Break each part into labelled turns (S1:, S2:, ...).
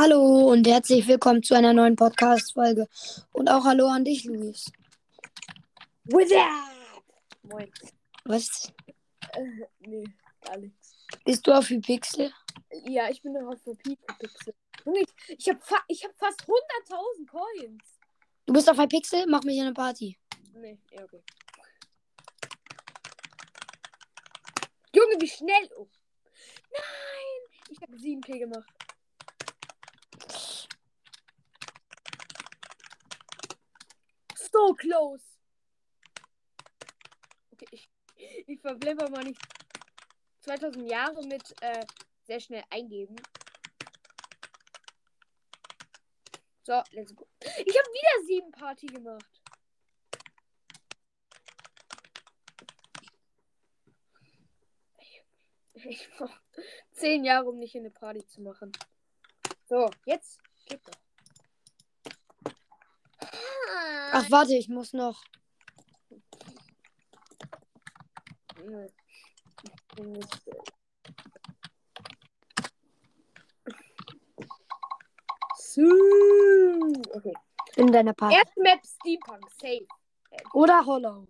S1: Hallo und herzlich willkommen zu einer neuen Podcast-Folge. Und auch Hallo an dich, Luis.
S2: What's up? Moin.
S1: Was?
S2: Äh, nee, gar nichts.
S1: Bist du auf Pixel?
S2: Ja, ich bin noch auf der Pixel. Junge, ich, ich habe fa ich hab fast 100.000 Coins.
S1: Du bist auf Pixel? Mach mich in eine Party.
S2: Nee, ja, okay. Junge, wie schnell. Oh. Nein! Ich habe 7P gemacht. So close. Okay, ich, ich verblemmer mal nicht 2000 Jahre mit äh, sehr schnell eingeben. So, let's go. Ich habe wieder sieben Party gemacht. Ich brauche zehn Jahre, um nicht in eine Party zu machen. So, jetzt geht doch.
S1: Ach, warte, ich muss noch.
S2: Okay.
S1: In deiner Party.
S2: Erste Map Steampunk, safe.
S1: Oder Hollow.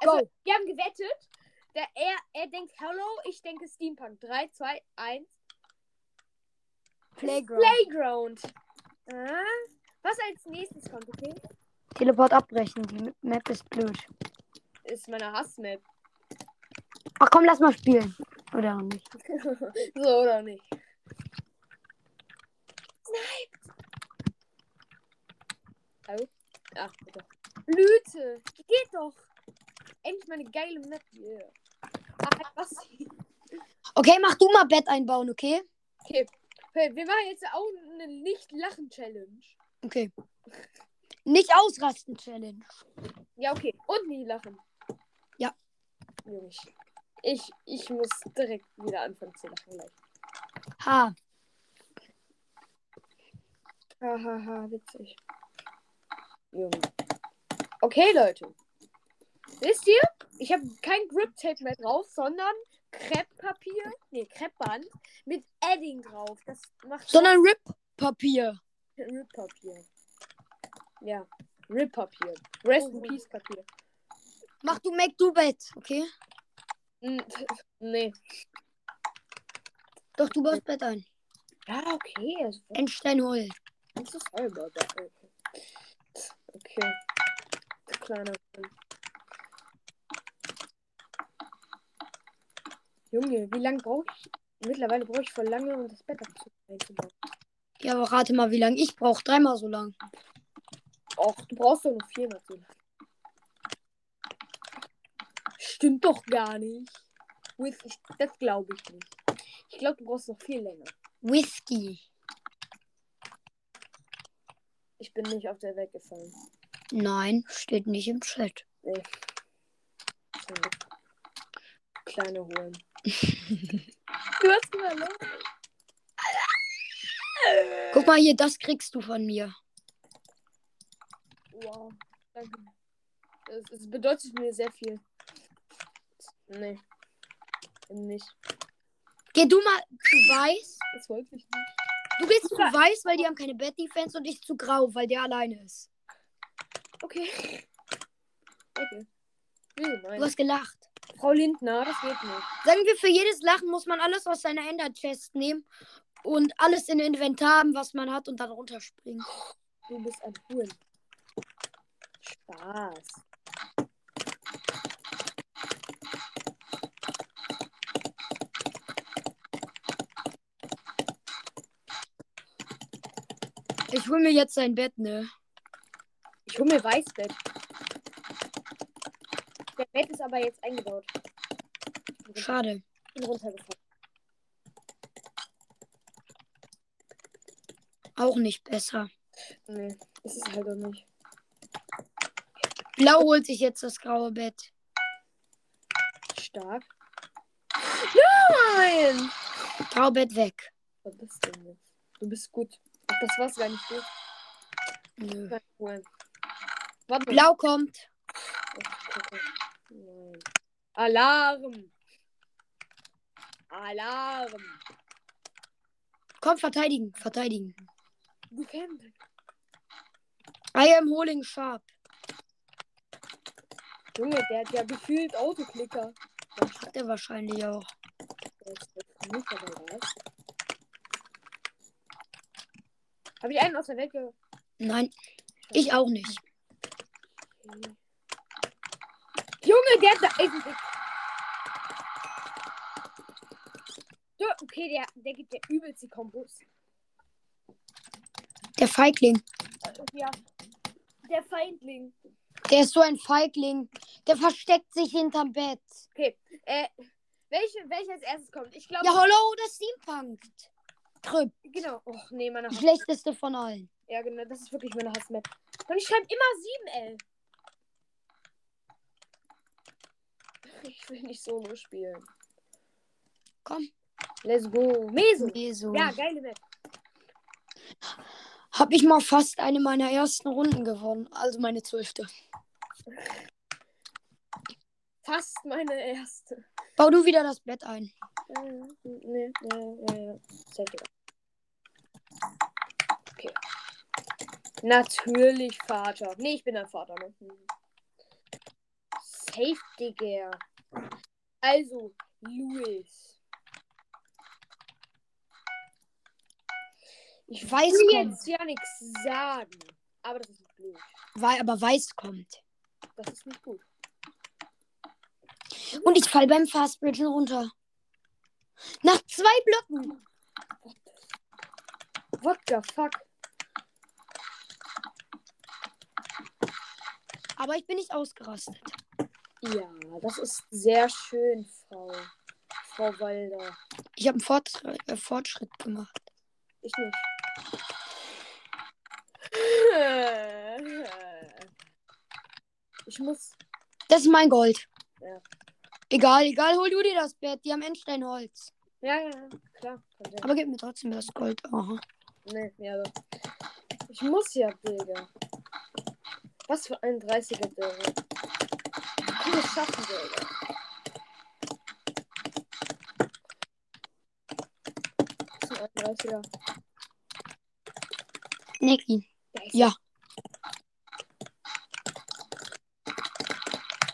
S2: Also,
S1: Go.
S2: wir haben gewettet. Der, er, er denkt Hello, ich denke Steampunk. 3, 2, 1.
S1: Playground.
S2: Playground. Ah, was als nächstes kommt, okay?
S1: Teleport abbrechen. Die Map ist blöd.
S2: Ist meine Hassmap.
S1: Ach komm, lass mal spielen. Oder auch nicht.
S2: so oder nicht? Nein! Hallo? Ach, bitte. Blüte! Geht doch! Endlich meine geile Map hier. Ah, was?
S1: Okay, mach du mal Bett einbauen, okay?
S2: Okay. Hey, wir machen jetzt auch eine Nicht-Lachen-Challenge.
S1: Okay. Nicht ausrasten, Challenge.
S2: Ja, okay. Und nie lachen.
S1: Ja.
S2: Ich, ich, muss direkt wieder anfangen zu lachen gleich.
S1: Ha.
S2: Hahaha, witzig. Junge. Okay, Leute. Wisst ihr? Ich habe kein Grip-Tape mehr drauf, sondern Krepppapier. Nee, Kreppband mit Edding drauf. Das macht
S1: Sondern Rip-Papier.
S2: Rip-Papier. Ja, Rip-Papier. Rest
S1: Oh,
S2: in. Peace Papier.
S1: Mach du Mac du Bett, okay?
S2: Nee.
S1: Doch, du baust Bett ein.
S2: Ja, okay. Also,
S1: Endstein hol.
S2: I'm so sorry about that. Okay. Kleiner. Junge, wie lange brauche ich? Mittlerweile brauche ich voll lange, um das Bett abzu- einzubauen.
S1: Ja, aber rate mal, wie lange ich brauche. Dreimal so lang.
S2: Och, du brauchst doch noch viermal so lange. Stimmt doch gar nicht. Ich, das glaube ich nicht. Ich glaube, du brauchst noch viel länger.
S1: Whisky.
S2: Ich bin nicht auf der Welt gefallen.
S1: Nein, steht nicht im Chat.
S2: Nee. Kleine holen. du hast verloren.
S1: Guck mal hier, das kriegst du von mir.
S2: Wow, danke. Es, es bedeutet mir sehr viel. Nee. Nicht.
S1: Geh du mal zu weiß.
S2: Das wollte ich nicht.
S1: Du gehst zu weiß, weil die haben keine Bed-Defense und ich zu grau, weil der alleine ist.
S2: Okay. Okay. Du
S1: hast gelacht.
S2: Frau Lindner, das geht nicht.
S1: Sagen wir, für jedes Lachen muss man alles aus seiner Ender-Chest nehmen und alles in Inventar haben, was man hat und dann runterspringen.
S2: Du bist ein Huhn. Spaß.
S1: Ich hol mir jetzt sein Bett, ne?
S2: Ich hole mir Weißbett. Der Bett ist aber jetzt eingebaut. Ich
S1: Schade.
S2: bin runtergefallen.
S1: Auch nicht besser.
S2: Nee, ist es halt auch nicht.
S1: Blau holt sich jetzt das graue Bett.
S2: Stark. Nein!
S1: Grau Bett weg.
S2: Was bist du denn jetzt? Du bist gut. Ach, das war's gar nicht gut.
S1: Nö.
S2: Warte.
S1: Blau kommt.
S2: Alarm! Alarm!
S1: Komm, verteidigen, verteidigen.
S2: Defend.
S1: I am holding sharp.
S2: Junge, der hat ja gefühlt Autoklicker. Ja,
S1: Hat er wahrscheinlich auch.
S2: Habe ich einen aus der Welt ge
S1: Nein, ich auch nicht.
S2: Junge, der hat da. So, okay, der, der gibt ja übelst die Kombos.
S1: Der Feigling.
S2: Ja. Der Feindling.
S1: Der ist so ein Feigling. Der versteckt sich hinterm Bett.
S2: Okay, äh, welche, welche als erstes kommt? Ich glaube,
S1: Ja, hallo, oder Steampunk. Trüpp.
S2: genau. Och, nee, meine Hass.
S1: schlechteste von allen.
S2: Ja, genau, das ist wirklich meine Hassmap. Und ich schreibe immer 7L. Ich will nicht Solo spielen.
S1: Komm.
S2: Let's go. Meso.
S1: Nee, so.
S2: Ja, geile Map.
S1: Hab ich mal fast eine meiner ersten Runden gewonnen. Also meine zwölfte.
S2: Fast meine erste.
S1: Bau du wieder das Bett ein.
S2: Nee, nee, nee. Digga. Okay. Natürlich Vater. Nee, ich bin ein Vater, ne? Hm. Safe, Digga. Also, Louis. Ich
S1: Weiß
S2: will
S1: kommt.
S2: jetzt ja nichts sagen. Aber das ist nicht blöd.
S1: Weil aber weiß kommt.
S2: Das ist nicht gut.
S1: Und ich fall beim Fastbridgen runter. Nach zwei Blöcken.
S2: What the fuck?
S1: Aber ich bin nicht ausgerastet.
S2: Ja, das ist sehr schön, Frau. Frau Walder.
S1: Ich habe einen Fortschritt, äh, Fortschritt gemacht.
S2: Ich nicht. Ich muss.
S1: Das ist mein Gold.
S2: Ja.
S1: Egal, egal, hol du dir das Bett. Die haben Endsteinholz.
S2: Ja, ja, ja, klar.
S1: Aber gib mir trotzdem das Gold. Aha.
S2: Nee, ja, doch. Ich muss ja, Digga. Was für ein 30er, Digga. Ich kann es schaffen, Digga. Was ist ein 31er? Ist
S1: Ja.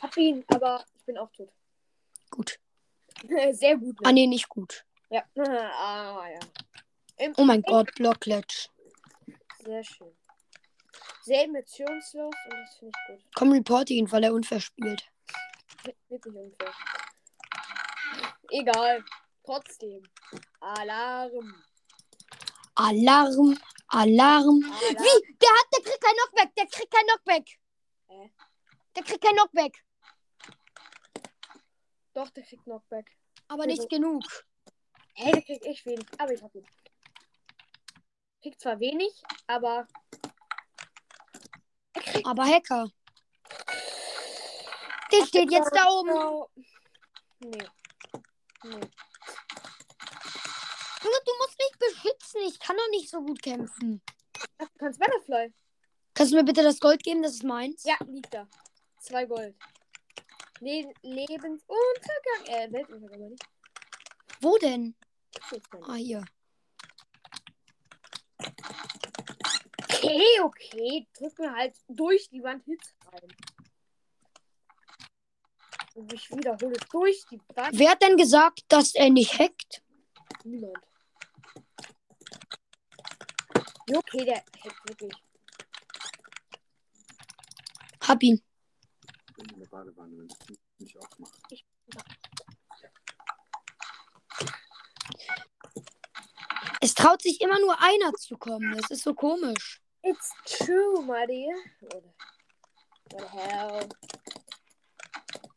S2: Hab ihn, aber ich bin auch tot.
S1: Gut.
S2: Sehr gut,
S1: Ah,
S2: ne?
S1: nee, nicht gut.
S2: Ja. Ah, ja. Im
S1: Oh mein Gott, Blockklatsch.
S2: Sehr schön. Sehr emotionslos und das finde ich gut.
S1: Komm, report ihn, weil er unfair spielt.
S2: Wirklich unfair. Egal. Trotzdem. Alarm.
S1: Alarm, Alarm.
S2: Alarm.
S1: Wie? Der hat, der kriegt kein Knockback. Der kriegt kein Knockback.
S2: Hä?
S1: Der kriegt kein Knockback.
S2: Doch, der kriegt Knockback.
S1: Aber nicht genug.
S2: Hey, der kriegt echt wenig. Aber ich hab ihn. Kriegt zwar wenig, aber.
S1: Aber Hacker. Der steht jetzt da oben.
S2: Oh. Nee. Nee.
S1: Junge, du musst mich beschützen. Ich kann doch nicht so gut kämpfen.
S2: Ach, du kannst Butterfly.
S1: Kannst du mir bitte das Gold geben? Das ist meins.
S2: Ja, liegt da. Zwei Gold. Le Lebensuntergang. Äh, Weltuntergang, aber nicht.
S1: Wo denn? Ah, hier.
S2: Okay, okay. Drück mir halt durch die Wand Hits rein. Und ich wiederhole durch die Wand.
S1: Wer hat denn gesagt, dass er nicht hackt?
S2: Niemand. Ja, Okay, der hackt wirklich.
S1: Hab ihn.
S3: bin in der Badewanne, wenn ich nicht aufmache.
S1: Es traut sich immer nur einer zu kommen. Das ist so komisch.
S2: It's true, my dear. What, the hell?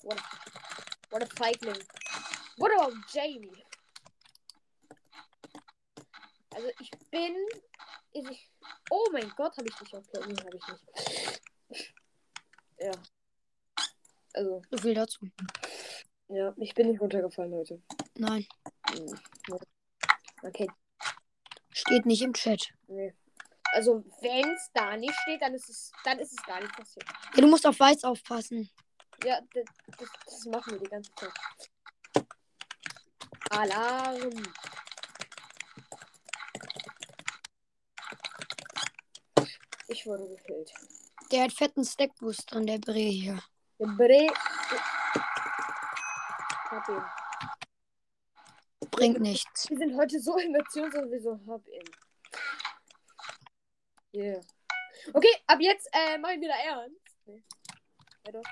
S2: What a, what a feigling. What about Jamie? Also ich bin. Ich, oh mein Gott, habe ich dich okay? Nee, habe ich nicht. Ja. Also,
S1: So viel dazu.
S2: ja, ich bin nicht runtergefallen, Leute.
S1: Nein,
S2: Hm. Okay,
S1: steht nicht im Chat.
S2: nee. Also, wenn es da nicht steht, dann ist es, dann ist es gar nicht passiert.
S1: Ja, du musst auf Weiß aufpassen.
S2: Ja, das, das, das machen wir die ganze Zeit. Alarm. Ich wurde gekillt.
S1: Der hat fetten Stackboost drin, der Bre hier.
S2: Der Bre. Hab ihn.
S1: Bringt nichts.
S2: Wir sind heute so emotionslos wie so hab ihn. Yeah. Okay, ab jetzt äh, mach ich wieder ernst. Nee. Ja doch.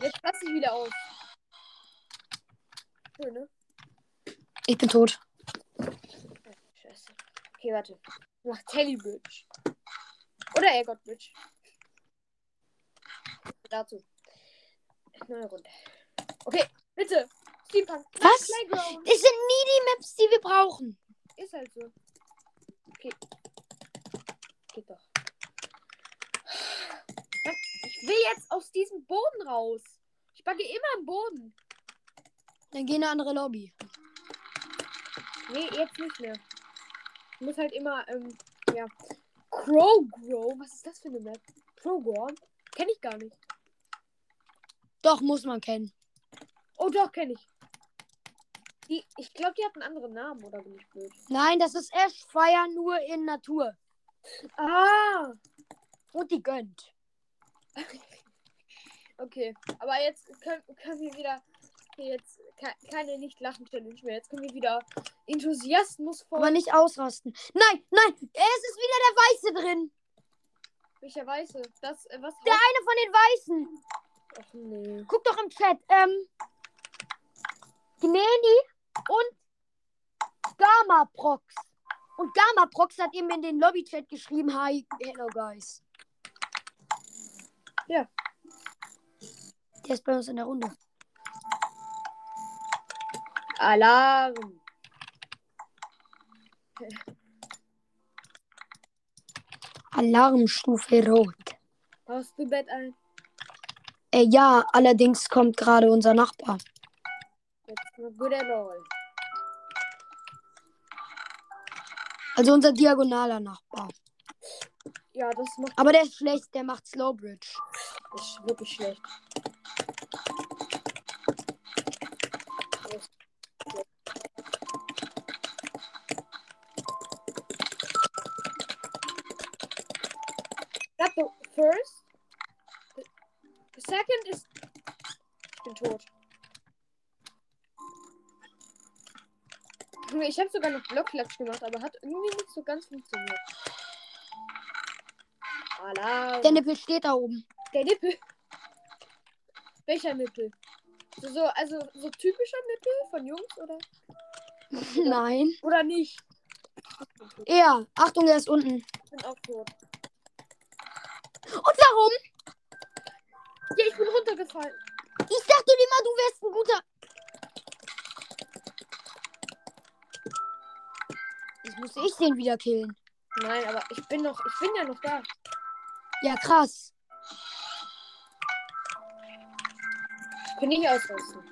S2: Jetzt lass ich wieder aus. Schön, ne?
S1: Ich bin tot.
S2: Scheiße. Okay, warte. Ich mach Telebridge. Oder Airgod Bridge. Dazu. Neue Runde. Okay, bitte. Steampunk.
S1: Was?
S2: Playground.
S1: Das sind nie die Maps, die wir brauchen.
S2: Ist halt so. Okay. Geht doch. Ich will jetzt aus diesem Boden raus. Ich backe immer im Boden.
S1: Dann geh in eine andere Lobby.
S2: Nee, jetzt nicht mehr. Muss halt immer, ähm, ja. Crow Grow. Was ist das für eine Map? Crowgorn? Kenn ich gar nicht.
S1: Doch, muss man kennen.
S2: Oh doch, kenne ich. Die, ich glaube, die hat einen anderen Namen, oder bin ich blöd?
S1: Nein, das ist Ashfire nur in Natur.
S2: Ah!
S1: Und die gönnt.
S2: Okay, aber jetzt können, können wir wieder. Okay, jetzt ke keine Nicht-Lachen-Challenge mehr. Jetzt können wir wieder Enthusiasmus vor.
S1: Aber nicht ausrasten. Nein, nein, es ist wieder der Weiße drin.
S2: Welcher Weiße? Das, äh, was?
S1: Der eine von den Weißen.
S2: Ach nee.
S1: Guck doch im Chat. Ähm, Gneni und Gamma Prox. Und Gamma Prox hat eben in den Lobby-Chat geschrieben: Hi, hello guys.
S2: Ja.
S1: Der ist bei uns in der Runde.
S2: Alarm.
S1: Alarmstufe Rot.
S2: Hast du Bett ein?
S1: Äh, ja, allerdings kommt gerade unser Nachbar. Also unser diagonaler Nachbar.
S2: Ja, das macht
S1: Aber der ist schlecht, der macht Slowbridge.
S2: ist wirklich schlecht. Ich habe sogar noch Blockklatsch gemacht, aber hat irgendwie nicht so ganz funktioniert. Alarm.
S1: Der Nippel steht da oben.
S2: Der Nippel. Welcher Nippel? So, so, also so typischer Nippel von Jungs oder?
S1: Nein.
S2: Oder nicht?
S1: Er. Achtung, er ist unten.
S2: Ich bin auch tot.
S1: Und warum?
S2: Ja, ich bin runtergefallen.
S1: Ich dachte immer, du wärst ein guter. Musste ich den wieder killen.
S2: Nein, aber ich bin noch, ich bin ja noch da.
S1: Ja, krass.
S2: Ich bin nicht ausrasten.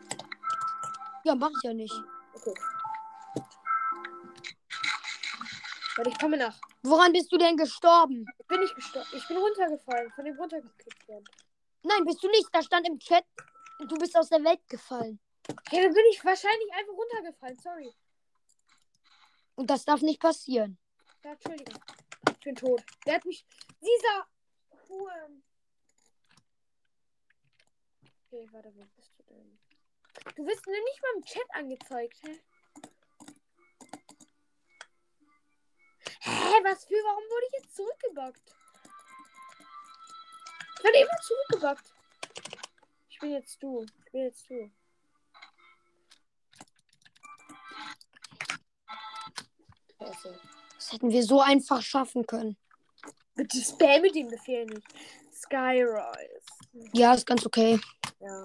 S1: Ja, mach ich ja nicht.
S2: Okay. Warte, ich komme nach.
S1: Woran bist du denn gestorben?
S2: Ich bin nicht gestorben. Ich bin runtergefallen. Von dem runtergekickt worden.
S1: Nein, bist du nicht. Da stand im Chat, du bist aus der Welt gefallen.
S2: Ja, dann bin ich wahrscheinlich einfach runtergefallen. Sorry.
S1: Und das darf nicht passieren.
S2: Ja, Entschuldigung. Ich bin tot. Der hat mich. Dieser Huren. Okay, warte, wo bist du denn? Du wirst mir nicht mal im Chat angezeigt, hä? Hä, was für? Warum wurde ich jetzt zurückgebackt? Ich werde immer zurückgebackt. Ich bin jetzt du. Ich bin jetzt du. Scheiße.
S1: Das hätten wir so einfach schaffen können.
S2: Bitte spamme den Befehl nicht. Skyrise.
S1: Ja, ist ganz okay.
S2: Ja.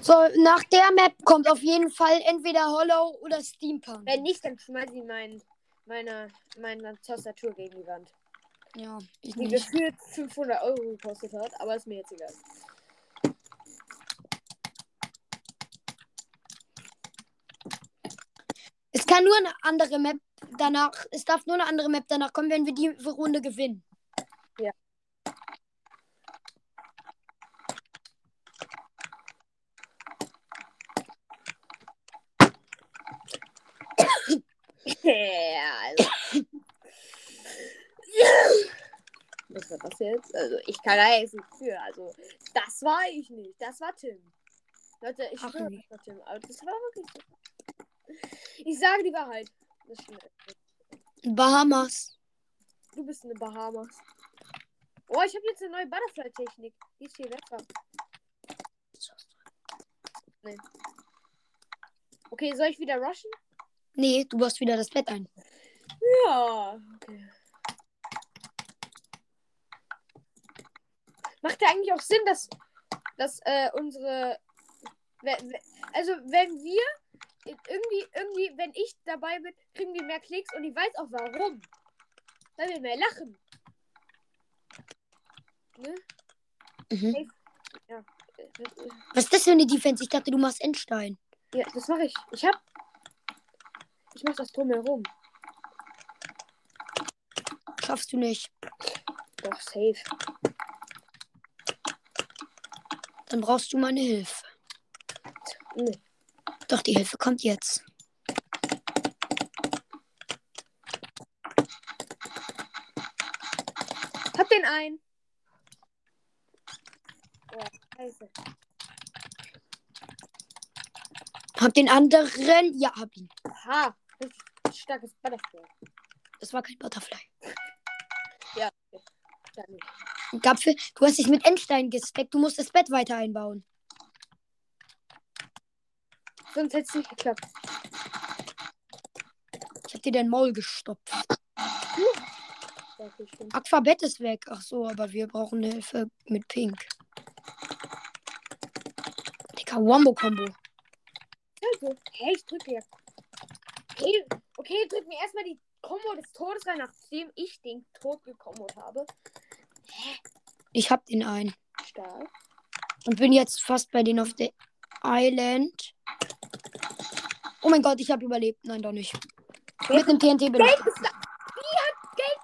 S1: So, nach der Map kommt auf jeden Fall entweder Hollow oder Steampunk.
S2: Wenn nicht, dann schmeiß ich mein, meine, meine Tastatur gegen die Wand.
S1: Ja, ich
S2: Die
S1: nicht.
S2: gefühlt 500 Euro gekostet hat, aber ist mir jetzt egal.
S1: Es kann nur eine andere Map danach, es darf nur eine andere Map danach kommen, wenn wir die Runde gewinnen.
S2: Ja, also. jetzt. Also ich kann da jetzt nicht für. Also das war ich nicht. Das war Tim. Leute, ich schwöre, das war Tim. Aber das war wirklich so. Ich sage die Wahrheit.
S1: Bahamas.
S2: Du bist eine Bahamas. Oh, ich habe jetzt eine neue Butterfly-Technik. Die ist viel besser. Nee. Okay, soll ich wieder rushen?
S1: Nee, du baust wieder das Bett ein.
S2: Ja. Okay. Macht ja eigentlich auch Sinn, dass, dass äh, unsere. Also, wenn wir irgendwie, irgendwie, wenn ich dabei bin, kriegen wir mehr Klicks und ich weiß auch warum. Weil wir mehr lachen. Ne?
S1: Mhm.
S2: Äh, äh,
S1: Was ist das für eine Defense? Ich dachte, du machst Endstein.
S2: Ja, das mache ich. Ich hab. Ich mach das drumherum.
S1: Schaffst du nicht.
S2: Doch, safe.
S1: Dann brauchst du meine Hilfe.
S2: Nee.
S1: Doch, die Hilfe kommt jetzt.
S2: Hab den ein. Scheiße.
S1: Hab den anderen. Ja, hab ihn.
S2: Ha, richtig starkes Butterfly.
S1: Das war kein Butterfly.
S2: Ja.
S1: Gapfel, du hast dich mit Endstein gesteckt. Du musst das Bett weiter einbauen.
S2: Sonst hätte es nicht geklappt.
S1: Ich hab dir dein Maul gestopft. Aquabett ist weg. Ach so, aber wir brauchen Hilfe mit Pink. Digga, Wombo-Kombo.
S2: Also, hey, ich drücke jetzt. Okay, okay, drück mir erstmal die Kombo des Todes rein, nachdem ich den Tod gekommot habe.
S1: Ich hab den ein.
S2: Stark.
S1: Und bin jetzt fast bei denen auf der Island. Oh mein Gott, ich habe überlebt. Nein, doch nicht. Mit dem TNT bin ich.
S2: Geld ist da. Wie hat Geld.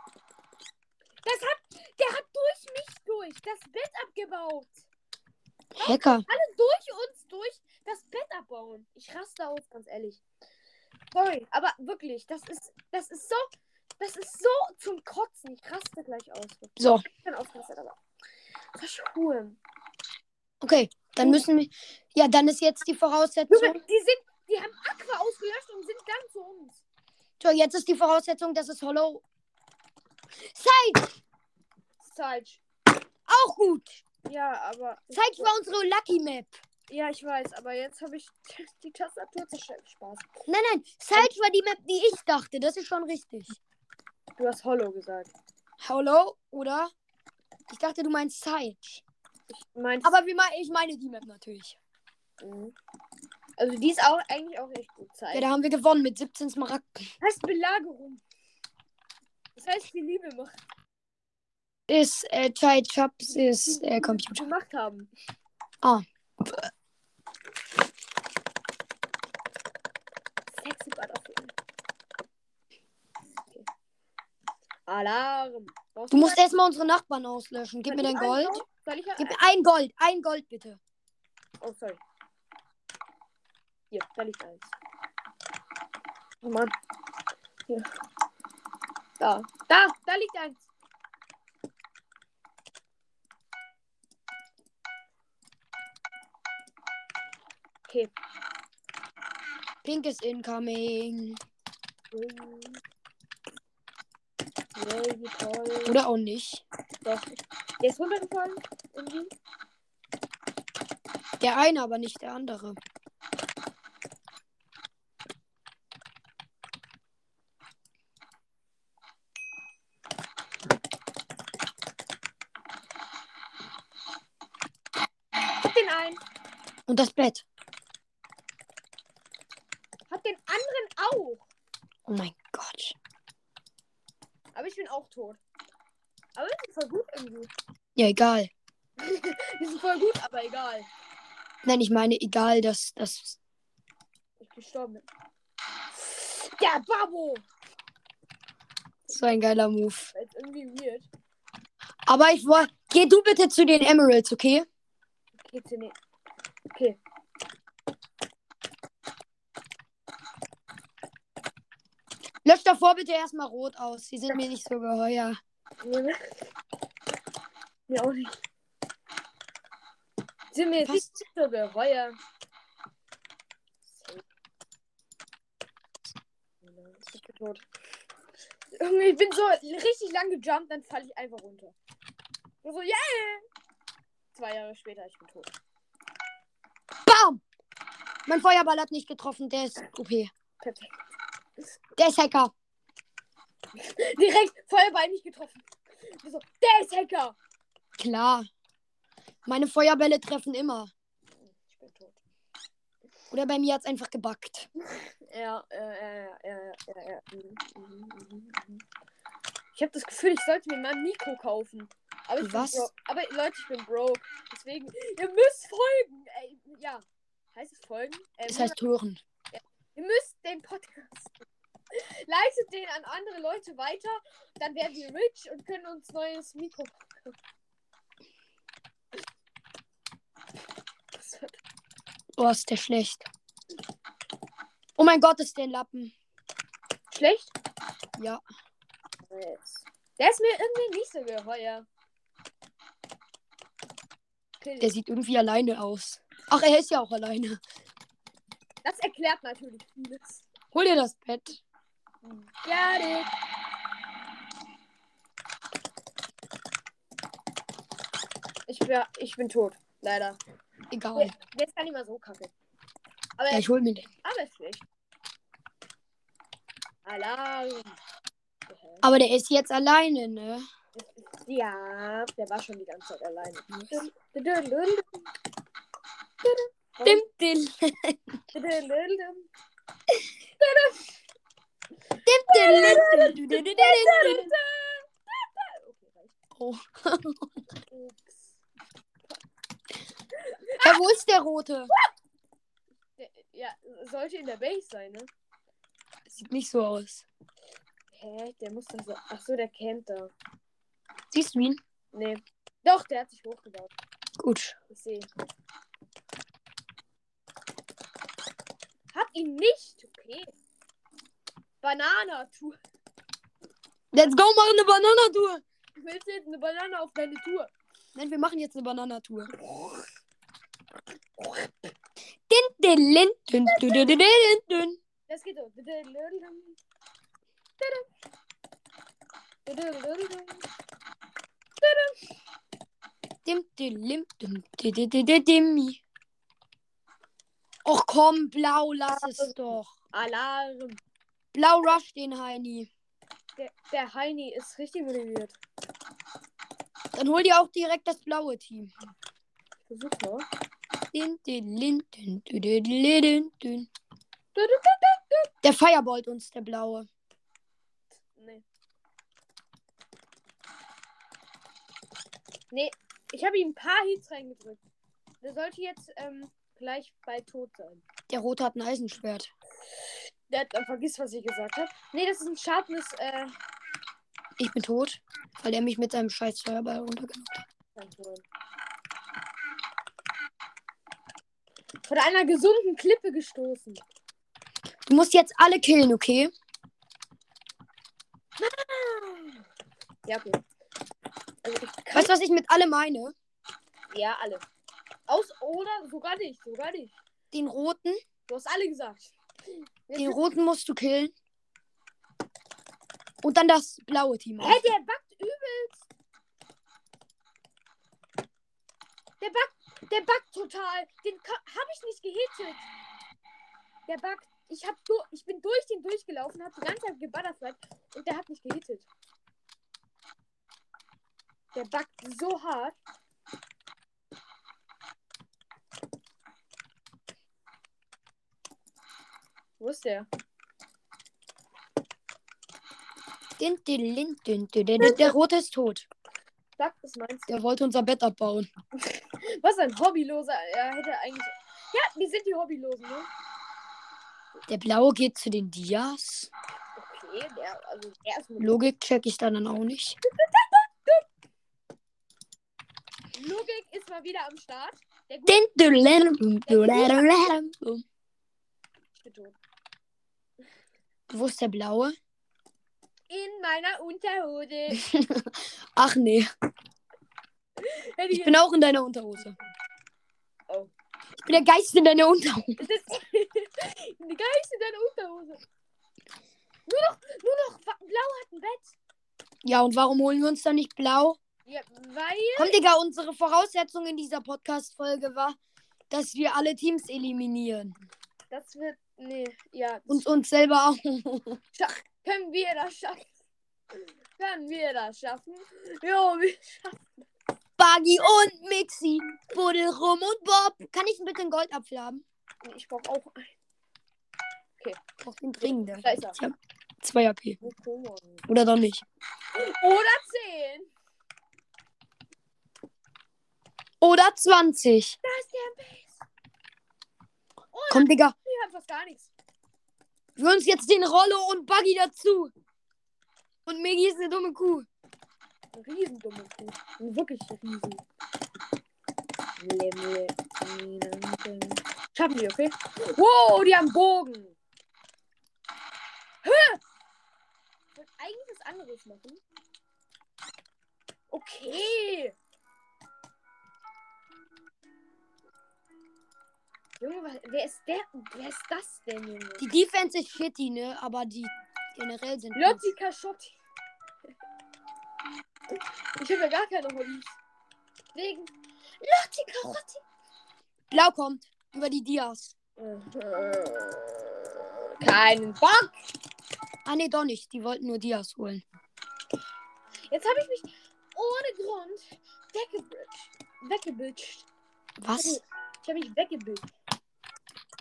S2: Das hat. Der hat durch mich durch das Bett abgebaut.
S1: Hacker.
S2: Alle durch uns durch das Bett abbauen. Ich raste aus, ganz ehrlich. Sorry, aber wirklich, das ist. Das ist so. Das ist so zum Kotzen. Ich raste gleich aus.
S1: So,
S2: Ich bin ausgerastet, aber. Verschwuren.
S1: okay. Dann müssen wir. Ja, dann ist jetzt die Voraussetzung.
S2: Die sind. Die haben Aqua ausgelöscht und sind dann zu uns.
S1: So, jetzt ist die Voraussetzung, dass es Hollow. Sage!
S2: Sage.
S1: Auch gut!
S2: Ja, aber.
S1: Sage war unsere Lucky Map.
S2: Ja, ich weiß, aber jetzt habe ich die Tastatur zerstört. Spaß.
S1: Nein, nein. Sage war die Map, die ich dachte. Das ist schon richtig.
S2: Du hast Hollow gesagt.
S1: Hollow, oder? Ich dachte, du meinst Sage.
S2: Ich meinte.
S1: Aber wie mein, ich meine die Map natürlich.
S2: Mhm. Also die ist auch eigentlich auch echt gut Zeit.
S1: Ja, da haben wir gewonnen mit 17 Smaragden.
S2: heißt Belagerung. Das heißt, die Liebe macht.
S1: Ist, äh, Chai Chops ist, äh, Computer.
S2: gemacht haben.
S1: Ah.
S2: Sexy. Okay. Alarm. Brauchst
S1: Du musst erstmal unsere Nachbarn auslöschen. Gib
S2: Soll
S1: mir dein Gold. Gib mir ein Gold. Ein Gold, bitte.
S2: Oh, sorry. Hier, da liegt eins. Oh Mann. Hier. Da. Da, da liegt eins. Okay.
S1: Pink is incoming.
S2: Toll.
S1: Oder auch nicht.
S2: Doch. Der ist runtergefallen. Irgendwie.
S1: Der eine, aber nicht der andere.
S2: Hab den einen.
S1: Und das Bett.
S2: Hab den anderen auch.
S1: Oh mein Gott.
S2: Aber ich bin auch tot. Aber die sind voll gut irgendwie.
S1: Ja, egal.
S2: Die sind voll gut, aber egal.
S1: Nein, ich meine, egal, dass das.
S2: Ich gestorben bin. Ja, Babo!
S1: So ein geiler Move.
S2: Das ist irgendwie weird.
S1: Aber ich wollte. Geh du bitte zu den Emeralds, okay?
S2: Okay, zu ne Okay.
S1: Lösch davor bitte erstmal rot aus. Die sind mir nicht so geheuer.
S2: Mir auch nicht. Sind mir jetzt nicht so geheuer. Ich bin tot. Irgendwie, Ich bin so richtig lang gejumpt, dann falle ich einfach runter. Und so, yeah! Zwei Jahre später, ich bin tot.
S1: Mein Feuerball hat nicht getroffen, der ist OP.
S2: Perfekt.
S1: Der ist Hacker.
S2: Direkt Feuerball nicht getroffen. So, der ist Hacker!
S1: Klar. Meine Feuerbälle treffen immer.
S2: Ich bin tot.
S1: Oder bei mir hat es einfach gebackt.
S2: Ja, äh, mhm, mhm, mhm, mhm. Ich habe das Gefühl, ich sollte mir mal ein Mikro kaufen. Aber ich
S1: Was?
S2: Bin bro aber Leute, ich bin broke. Deswegen, ihr müsst folgen. Ey, ja. Heißt es folgen? Äh,
S1: Das heißt hören.
S2: ihr müsst den Podcast. Leitet den an andere Leute weiter. Dann werden wir rich und können uns neues Mikro wird
S1: Oh, ist der schlecht. Oh mein Gott, ist der Lappen.
S2: schlecht.
S1: Ja.
S2: Der ist mir irgendwie nicht so geheuer.
S1: Der sieht irgendwie alleine aus. Ach, er ist ja auch alleine.
S2: Das erklärt natürlich vieles.
S1: Hol dir das Bett.
S2: Ja, it. Ich, bin- ich bin tot, leider.
S1: Egal.
S2: Der ist gar nicht mal so kacke. Aber,
S1: Ja, ich hol mir den.
S2: aber ist schlecht. Alarm.
S1: Aber der ist jetzt alleine, ne?
S2: Ja, der war schon die ganze Zeit alleine.
S1: Dim, dim. Oh. Ja, wo ist der rote?
S2: Ja, sollte in der Base sein, ne?
S1: Sieht nicht so aus.
S2: Hä? Der muss da so. Achso, der campt da.
S1: Siehst du ihn?
S2: Nee. Doch, der hat sich hochgebaut.
S1: Gut.
S2: Ich sehe. Hab ihn nicht. Okay. Banana-Tour.
S1: Let's go, machen eine Bananatour.
S2: Willst du jetzt eine Banane auf deine Tour?
S1: Nein, wir machen jetzt eine Bananatour.
S2: Das geht so.
S1: Dim, dim, dim, di, di, di, di, dimmi. Och komm, blau, lass es doch.
S2: Alarm.
S1: Blau rush den Heini.
S2: Der, der Heini ist richtig motiviert.
S1: Dann hol dir auch direkt das blaue Team.
S2: Versuch mal.
S1: Din, din, lin, dün, dün, dün, dün, dün. Der fireballt uns, der blaue.
S2: Nee. Nee, ich habe ihm ein paar Hits reingedrückt. Der sollte jetzt ähm, gleich bald tot sein.
S1: Der rote hat ein Eisenschwert.
S2: Der hat dann vergisst, was ich gesagt habe. Nee, das ist ein Sharpness, äh,
S1: Ich bin tot, weil er mich mit seinem scheiß Feuerball runtergenommen hat.
S2: Von einer gesunden Klippe gestoßen.
S1: Du musst jetzt alle killen, okay?
S2: Ja, okay. Also
S1: Weißt du, was ich mit alle meine?
S2: ja, alle. Aus oder sogar nicht, sogar nicht.
S1: Den roten,
S2: Du hast alle gesagt. Jetzt
S1: den roten musst du killen. Und dann das blaue Team.
S2: Hä, der backt übelst. Der backt, der backt total. Den habe ich nicht gehittet. Der backt. Ich, hab du, ich bin durch den durchgelaufen, hab die ganze Zeit gebutterflied und der hat mich gehittet. Der backt so hart. Wo ist der?
S1: Din, din, din. Der rote ist tot.
S2: Sag, das meinst du?
S1: Der wollte unser Bett abbauen.
S2: Was ein Hobbyloser. Er hätte eigentlich. Ja, wir sind die Hobbylosen, ne?
S1: Der blaue geht zu den Dias.
S2: Okay, der, also er ist
S1: Logik check ich da dann auch nicht.
S2: Logik ist mal wieder am Start. Der gut
S1: Din, din, din, din, din, din, din.
S2: ich bin tot.
S1: Wo ist der blaue?
S2: In meiner Unterhose.
S1: Ach nee. Ich bin auch in deiner Unterhose.
S2: Oh.
S1: Ich bin der Geist in deiner Unterhose.
S2: Das ist die Geist in deiner Unterhose. Nur noch, nur noch Blau hat ein Bett.
S1: Ja, und warum holen wir uns dann nicht blau?
S2: Ja, weil.
S1: Komm, Digga, unsere Voraussetzung in dieser Podcast-Folge war, dass wir alle Teams eliminieren.
S2: Das wird. Nee, ja.
S1: Und uns selber auch.
S2: Scha können wir das schaffen? Können wir das schaffen? Jo, wir schaffen.
S1: Buggy und Mixi, Buddel, Rum und Bob. Kann ich bitte einen Goldapfel haben?
S2: Nee, Ich brauch auch einen.
S1: Ich brauch den dringenden.
S2: Da ist er.
S1: Ich hab 2 AP. Oder doch nicht.
S2: Oder 10.
S1: Oder 20.
S2: Da ist der Base.
S1: Komm, Digga.
S2: Ich hab fast gar nichts.
S1: Wir uns jetzt den Rollo und Buggy dazu. Und Megi ist eine dumme Kuh.
S2: Eine riesendumme Kuh. Eine wirklich riesen. Schaffen die, okay? Wow, die haben Bogen. Hä? Ich wollte eigentlich was anderes machen. Okay. Junge, was, wer ist der? Wer ist das denn, Junge?
S1: Die Defense ist shitty, ne? Aber die generell sind.
S2: Lotti Kaschotti. Ich habe ja gar keine Hobbys. Wegen Lotti Karotti.
S1: Blau kommt. Über die Dias.
S2: Keinen Bock.
S1: Ah, ne, doch nicht. Die wollten nur Dias holen.
S2: Jetzt habe ich mich ohne Grund weggebridged. Weggebridged.
S1: Was?
S2: Ich habe mich weggebridged.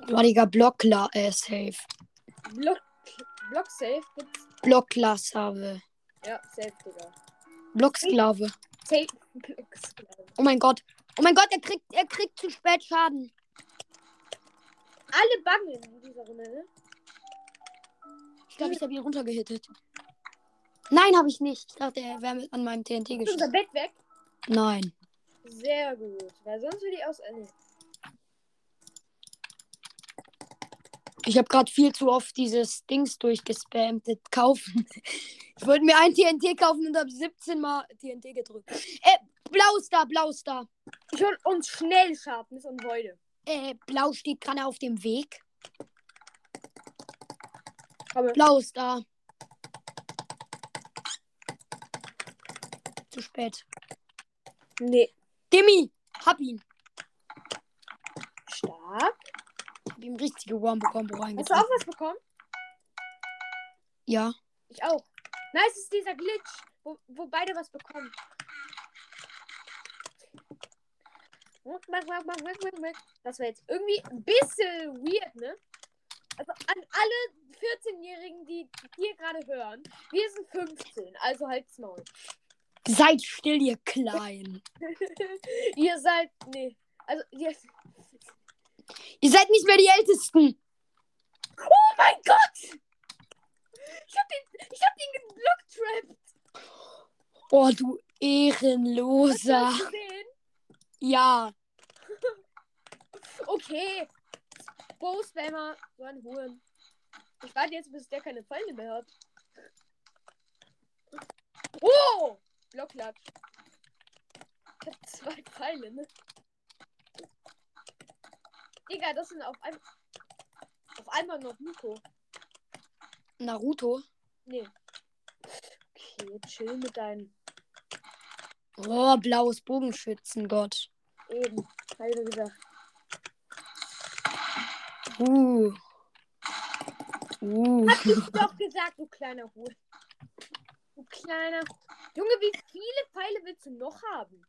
S1: Boah, Digga, Blockler, äh, safe.
S2: Block, Block safe gibt's.
S1: Blockklassave.
S2: Ja, safe, Digga.
S1: Blocksklave.
S2: Safe. Block
S1: Oh mein Gott. Oh mein Gott, er kriegt, er kriegt zu spät Schaden.
S2: Alle bangen in dieser Runde, ne?
S1: Ich glaube, ich habe ihn runtergehittet. Nein, habe ich nicht. Ich dachte, er wäre an meinem TNT
S2: Ist unser
S1: geschossen.
S2: Bett weg?
S1: Nein.
S2: Sehr gut. Weil sonst würde ich aus. Äh, nee.
S1: Ich habe gerade viel zu oft dieses Dings durchgespammt. das Kaufen. Ich wollte mir ein TNT kaufen und habe 17 Mal TNT gedrückt. Äh, blau ist da, blau ist da.
S2: Ich hol uns schnell Sharpness und Voide.
S1: Äh, blau steht gerade auf dem Weg.
S2: Aber
S1: Blau ist da. Zu spät.
S2: nee.
S1: Dimmi, hab ihn.
S2: Stark.
S1: Hab ihm richtige Wombo-Combo
S2: Hast du auch was bekommen?
S1: Ja.
S2: Ich auch. Nice ist dieser Glitch, wo, wo beide was bekommen. Das war jetzt irgendwie ein bisschen weird, ne? Also an alle 14-Jährigen, die hier gerade hören, wir sind 15, also halt's Maul.
S1: Seid still, ihr Kleinen.
S2: ihr seid, nee, also ihr,
S1: Ihr seid nicht mehr die Ältesten.
S2: oh mein Gott! Ich hab den, ich hab den geblocktrappt.
S1: Oh, du
S2: Hast du
S1: Ehrenloser.
S2: das gesehen?
S1: Ja.
S2: Okay. Bo-Spammer sollen holen. Ich warte jetzt, bis der keine Pfeile mehr hat. Oh! Blockklatsch. Ich hab zwei Pfeile, ne? Digga, das sind auf, ein auf einmal noch Nico.
S1: Naruto.
S2: Nee. Okay, chill mit deinen
S1: Oh, blaues Bogenschützengott.
S2: eben. Doch gesagt.
S1: Uh. Uh.
S2: Hab ich doch gesagt, du kleiner Hut. Du kleiner. Junge, wie viele Pfeile willst du noch haben?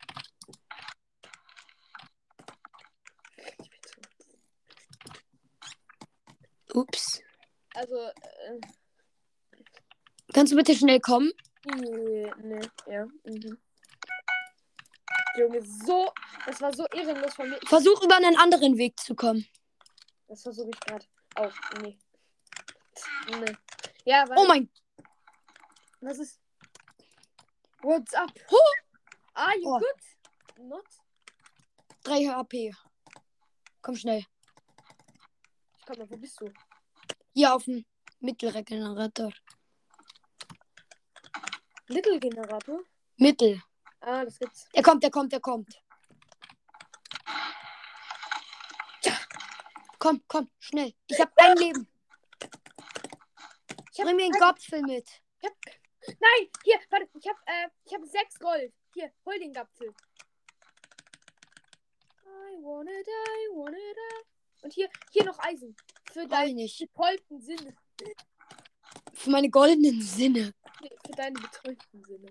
S1: Ups.
S2: Also, äh,
S1: Kannst du bitte schnell kommen?
S2: nee, nee, ja. Mhm. Junge, so. Das war so ehrenlos von mir. Ich,
S1: Versuch über einen anderen Weg zu kommen.
S2: das versuche ich gerade auch. Nee. Nee. Ja, was,
S1: Oh mein.
S2: was ist. What's up? Are you
S1: Oh.
S2: good? Not?
S1: 3 HP. Komm schnell.
S2: Ich komm mal, wo bist du?
S1: Hier auf dem Mittelregenerator.
S2: Little Generator?
S1: Mittel.
S2: Ah, das gibt's.
S1: Der kommt, der kommt, der kommt. Komm, komm, schnell. Ich hab ein Leben.
S2: Ich hab
S1: Bring mir einen
S2: ein-
S1: Gopfel mit.
S2: Ich hab... Nein, hier, warte, ich hab, äh, ich hab sechs Gold. Hier, hol den Gapfel. I wanna die, wanna die. Und hier, hier noch Eisen. Für deine betäubten Sinne.
S1: Für meine goldenen Sinne.
S2: Für deine betäubten Sinne.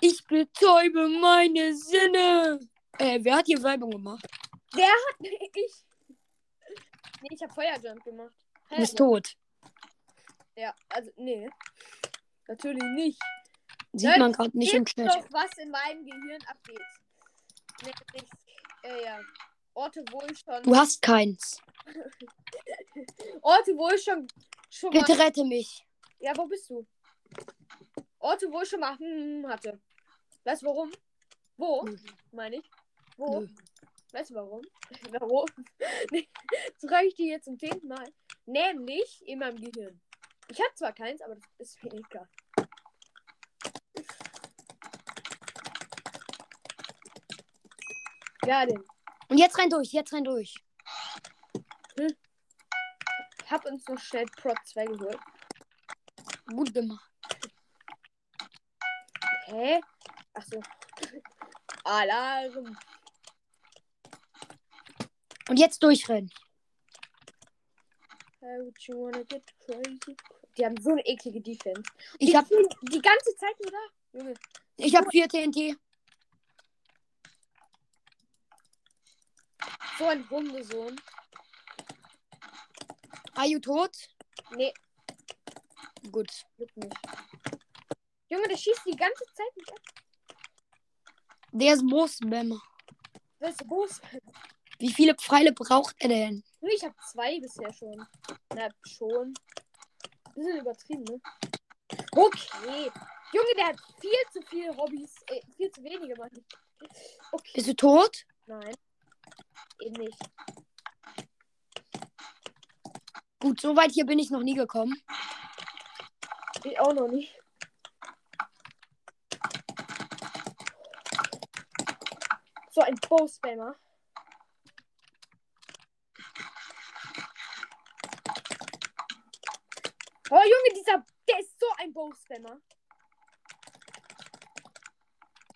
S1: Ich betäube meine Sinne. Äh, wer hat hier Werbung gemacht?
S2: Der hat ich. Nee, ich hab Feuerjump gemacht.
S1: Du bist tot.
S2: Ja, also, nee. Natürlich nicht.
S1: Sieht
S2: Leute,
S1: man gerade nicht im Chat.
S2: doch, was in meinem Gehirn abgeht. Nämlich, äh, ja. Orte, wo ich schon.
S1: Du hast keins.
S2: Orte, wo ich schon. schon mal,
S1: Bitte rette mich.
S2: Ja, wo bist du? Orte, wo ich schon mal hm, hatte. Weißt du warum? Wo?
S1: Nö.
S2: Meine ich? Wo?
S1: Nö.
S2: Weißt du warum? warum? nee, das reiche ich dir jetzt zum zehnten Mal. Nämlich in meinem Gehirn. Ich habe zwar keins, aber das ist mir egal. Ja, denn.
S1: Und jetzt rein durch, jetzt rein durch.
S2: Ich hab uns noch schnell Prot 2 geholt.
S1: Gut gemacht.
S2: Hä? Achso. Alarm.
S1: Und jetzt durchrennen.
S2: Die haben so eine eklige Defense.
S1: Ich
S2: die
S1: hab,
S2: sind die ganze Zeit nur da. Junge.
S1: ich hab vier TNT.
S2: So ein Hundesohn.
S1: Are you tot?
S2: Nee,
S1: Gut.
S2: Nicht. Junge, der schießt die ganze Zeit nicht ab.
S1: Der ist Boss-Bammer.
S2: Das ist groß.
S1: Wie viele Pfeile braucht er denn?
S2: Ich habe zwei bisher schon. Na, schon. Bisschen übertrieben, ne? Okay. Junge, der hat viel zu viele Hobbys. Äh, viel zu wenige, Mann. Okay.
S1: Bist du tot?
S2: Nein. Eben nicht.
S1: Gut, so weit hier bin ich noch nie gekommen.
S2: Ich auch noch nicht. So ein Bow-Spammer. Oh Junge, dieser, der ist so ein Bow-Spammer.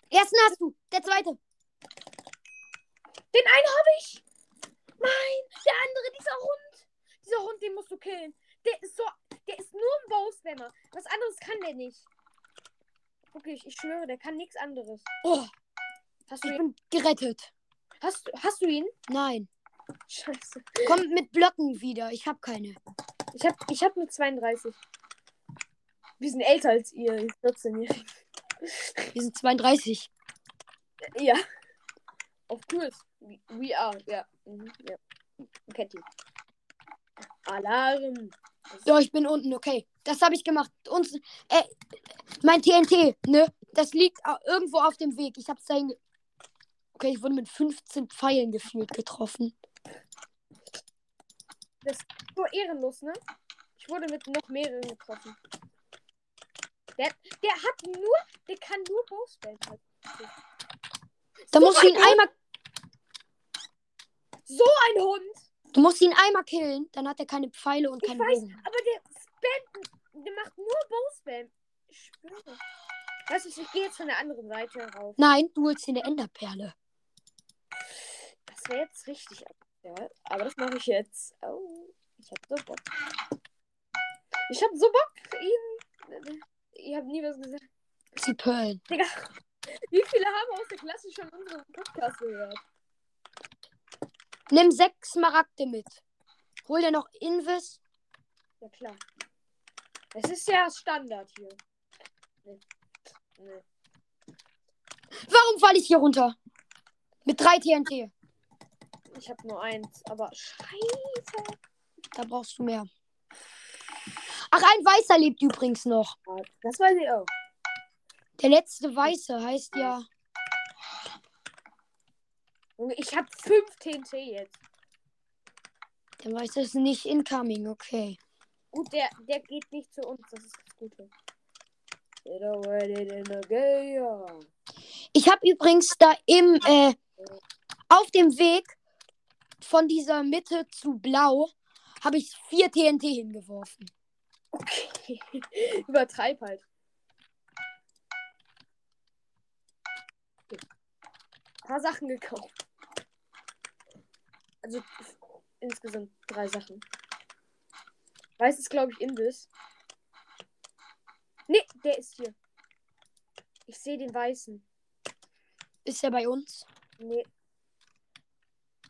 S1: Ersten hast du. Der zweite.
S2: Den einen habe ich. Nein, der andere, dieser Hund. Dieser Hund, den musst du killen. Der ist so, der ist nur ein Bow-Spammer. Was anderes kann der nicht. Wirklich, ich schwöre, der kann nichts anderes.
S1: Oh,
S2: Hast du
S1: ich
S2: ihn?
S1: bin gerettet.
S2: Hast, du- hast du ihn?
S1: Nein.
S2: Scheiße.
S1: Komm mit Blöcken wieder. Ich hab keine.
S2: Ich hab, ich hab nur 32. Wir sind älter als ihr, ihr 14-Jährigen.
S1: Wir sind 32.
S2: Ja. Of course. We, are. Ja. Mhm, ja. Kennt ihr. Alarm.
S1: Ja, ich bin unten, okay. Das habe ich gemacht. Uns, äh, mein TNT, ne? Das liegt irgendwo auf dem Weg. Ich hab's dahin. Okay, ich wurde mit 15 Pfeilen gefühlt getroffen.
S2: So ehrenlos, ne? Ich wurde mit noch mehreren getroffen. Der, der hat nur, der kann nur Bowspell halt.
S1: Da musst du ihn
S2: ein
S1: einmal,
S2: So ein Hund!
S1: du musst ihn einmal killen, dann hat er keine Pfeile und
S2: Ich
S1: keine
S2: weiß,
S1: Bogen.
S2: aber der spammt, der macht nur Bowspam. Ich schwöre. Weißt du, ich gehe jetzt von der anderen Seite rauf.
S1: Nein, du holst dir eine Enderperle.
S2: Das wäre jetzt richtig asozial, aber das mache ich jetzt. Oh, ich hab so Bock. Ich hab so Bock, ihn. Ich hab nie was gesagt.
S1: Sie Perlen.
S2: Digga, wie viele haben aus der Klasse schon unseren Podcast gehört?
S1: Nimm sechs Smaragde mit. Hol dir noch Invis.
S2: Ja, klar. Es ist ja Standard hier. Nee. Nee.
S1: Warum falle ich hier runter? Mit drei TNT.
S2: Ich hab nur eins, aber scheiße.
S1: Da brauchst du mehr. Ach, ein Weißer lebt übrigens noch.
S2: Das weiß ich auch.
S1: Der letzte Weiße heißt ja.
S2: Ich hab fünf TNT jetzt.
S1: Der Weiße ist nicht incoming, okay.
S2: Gut, der, der geht nicht zu uns, das ist das Gute.
S1: Ich habe übrigens da im, äh, auf dem Weg von dieser Mitte zu Blau, habe ich vier TNT hingeworfen.
S2: Okay. Übertreib halt. Ein paar Sachen gekauft. Also insgesamt drei Sachen. Weiß ist, glaube ich, Imbiss. Nee, der ist hier. Ich sehe den weißen.
S1: Ist ja bei uns.
S2: Nee.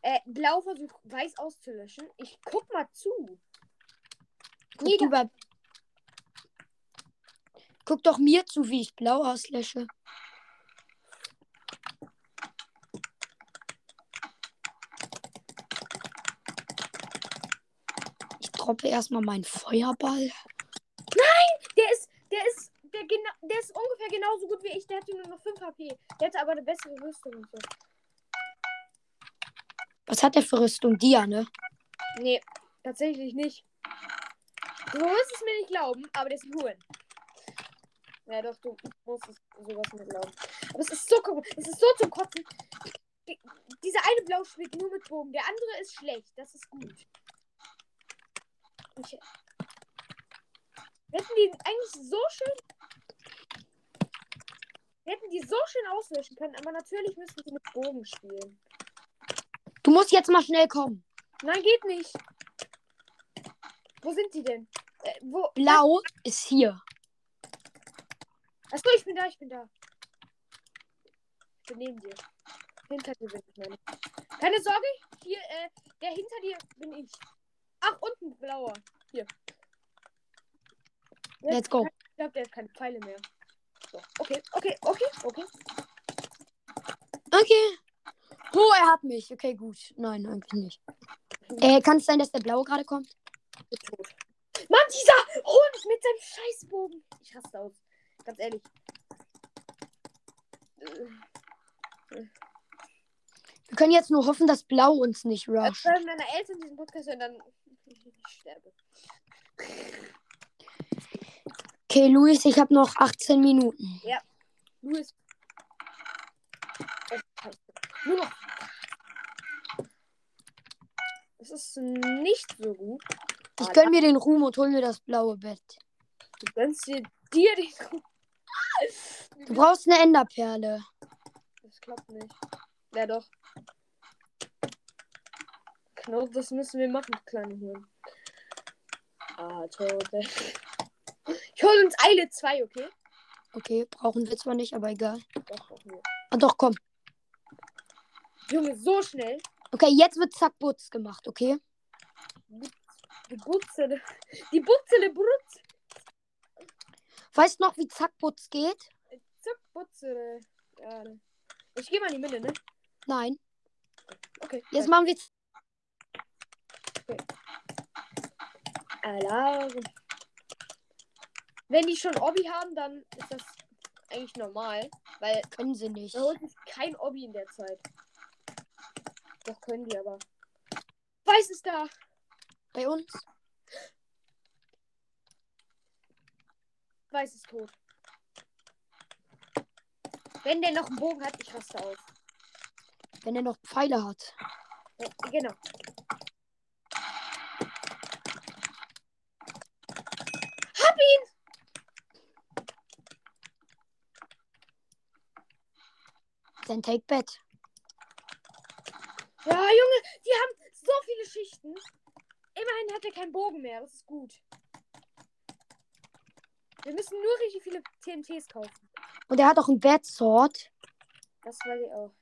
S2: Äh, blau versucht weiß auszulöschen. Ich guck mal zu.
S1: Guck,
S2: Nee,
S1: du bei... Guck doch mir zu, wie ich Blau auslösche. Droppe erstmal meinen Feuerball.
S2: Der ist, der ist, der, gena der ist ungefähr genauso gut wie ich. Der hatte nur noch 5 HP. Der hatte aber eine bessere Rüstung und so.
S1: Was hat der für Rüstung? Dia, ne?
S2: Nee, tatsächlich nicht. Du wirst es mir nicht glauben, aber der ist ein Huren. Ja, doch, du musst es sowas mir glauben. Aber es ist so, es ist so zum Kotzen. Die, dieser eine Blau spielt nur mit Bogen. Der andere ist schlecht. Das ist gut. Ich, wir hätten die eigentlich so schön. Wir hätten die so schön auslöschen können, aber natürlich müssen sie mit Bogen spielen.
S1: Du musst jetzt mal schnell kommen.
S2: Nein, geht nicht. Wo sind die denn? Äh, wo?
S1: Blau ist hier.
S2: Achso, ich bin da, ich bin da. Ich bin neben dir. Hinter dir bin ich, meine. Keine Sorge, hier, äh, der hinter dir bin ich. Ach, unten blauer. Hier. Der
S1: Let's go.
S2: Ich glaube, der hat keine Pfeile mehr. So. Okay, okay, okay, okay.
S1: Okay. Oh, er hat mich. Okay, gut. Nein, eigentlich nicht. Äh, kann es sein, dass der Blaue gerade kommt?
S2: Tot. Mann, dieser Hund mit seinem Scheißbogen. Ich raste aus. Ganz ehrlich. Äh,
S1: Wir können jetzt nur hoffen, dass Blau uns nicht
S2: Als
S1: rusht.
S2: wenn meine Eltern diesen Podcast hören, dann ich sterbe.
S1: Okay, Luis, ich habe noch 18 Minuten.
S2: Oh, Scheiße. Nur noch. Das ist nicht so gut.
S1: Ich
S2: Ah,
S1: gönn mir den Ruhm und hol mir das blaue Bett.
S2: Du gönnst dir, dir den.
S1: Du brauchst eine Enderperle.
S2: Das klappt nicht. Ja, doch. Genau das müssen wir machen, kleine Huren. Ah. Ich hole uns Eile 2, okay?
S1: Okay, brauchen wir zwar nicht, aber egal.
S2: Doch, brauchen wir.
S1: Ah, doch, komm.
S2: Junge, so schnell.
S1: Okay, jetzt wird Zack Butz gemacht, okay?
S2: Die Butzele. Die Butzele Brutz.
S1: Weißt du noch, wie Zack Butz geht?
S2: Zack, Butzele. Ja. Ich gehe mal in die Mitte, ne?
S1: Nein.
S2: Okay.
S1: Jetzt machen wir.
S2: Alarm. Wenn die schon Obby haben, dann ist das eigentlich normal, weil
S1: Können sie nicht.
S2: da holt sich kein Obby in der Zeit. Doch können die aber. Weiß ist da.
S1: Bei uns?
S2: Weiß ist tot. Wenn der noch einen Bogen hat, ich raste aus.
S1: Wenn er noch Pfeile hat.
S2: Ja, genau. Hab ihn!
S1: Dann take bet.
S2: Ja, Junge, die haben so viele Schichten. Immerhin hat er keinen Bogen mehr. Das ist gut. Wir müssen nur richtig viele TNTs kaufen.
S1: Und er hat auch ein Bad Sword.
S2: Das weiß ich auch.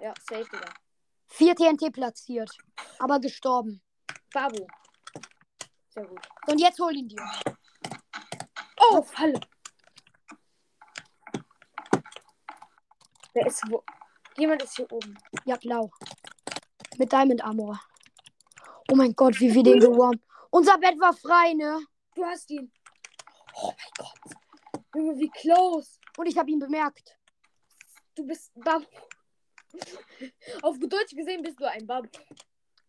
S2: Ja, safe, Digga.
S1: Vier TNT platziert. Aber gestorben.
S2: Babu. Sehr gut.
S1: Und jetzt hol ihn dir.
S2: Oh, Falle. Wer ist wo? Jemand ist hier oben.
S1: Ja, blau. Mit Diamond Armor. Oh mein Gott, wie wir den geworfen. Unser Bett war frei, ne?
S2: Du hast ihn. Oh mein Gott. Junge, wie close.
S1: Und ich habe ihn bemerkt.
S2: Du bist Babu. Auf Deutsch gesehen bist du ein Babu.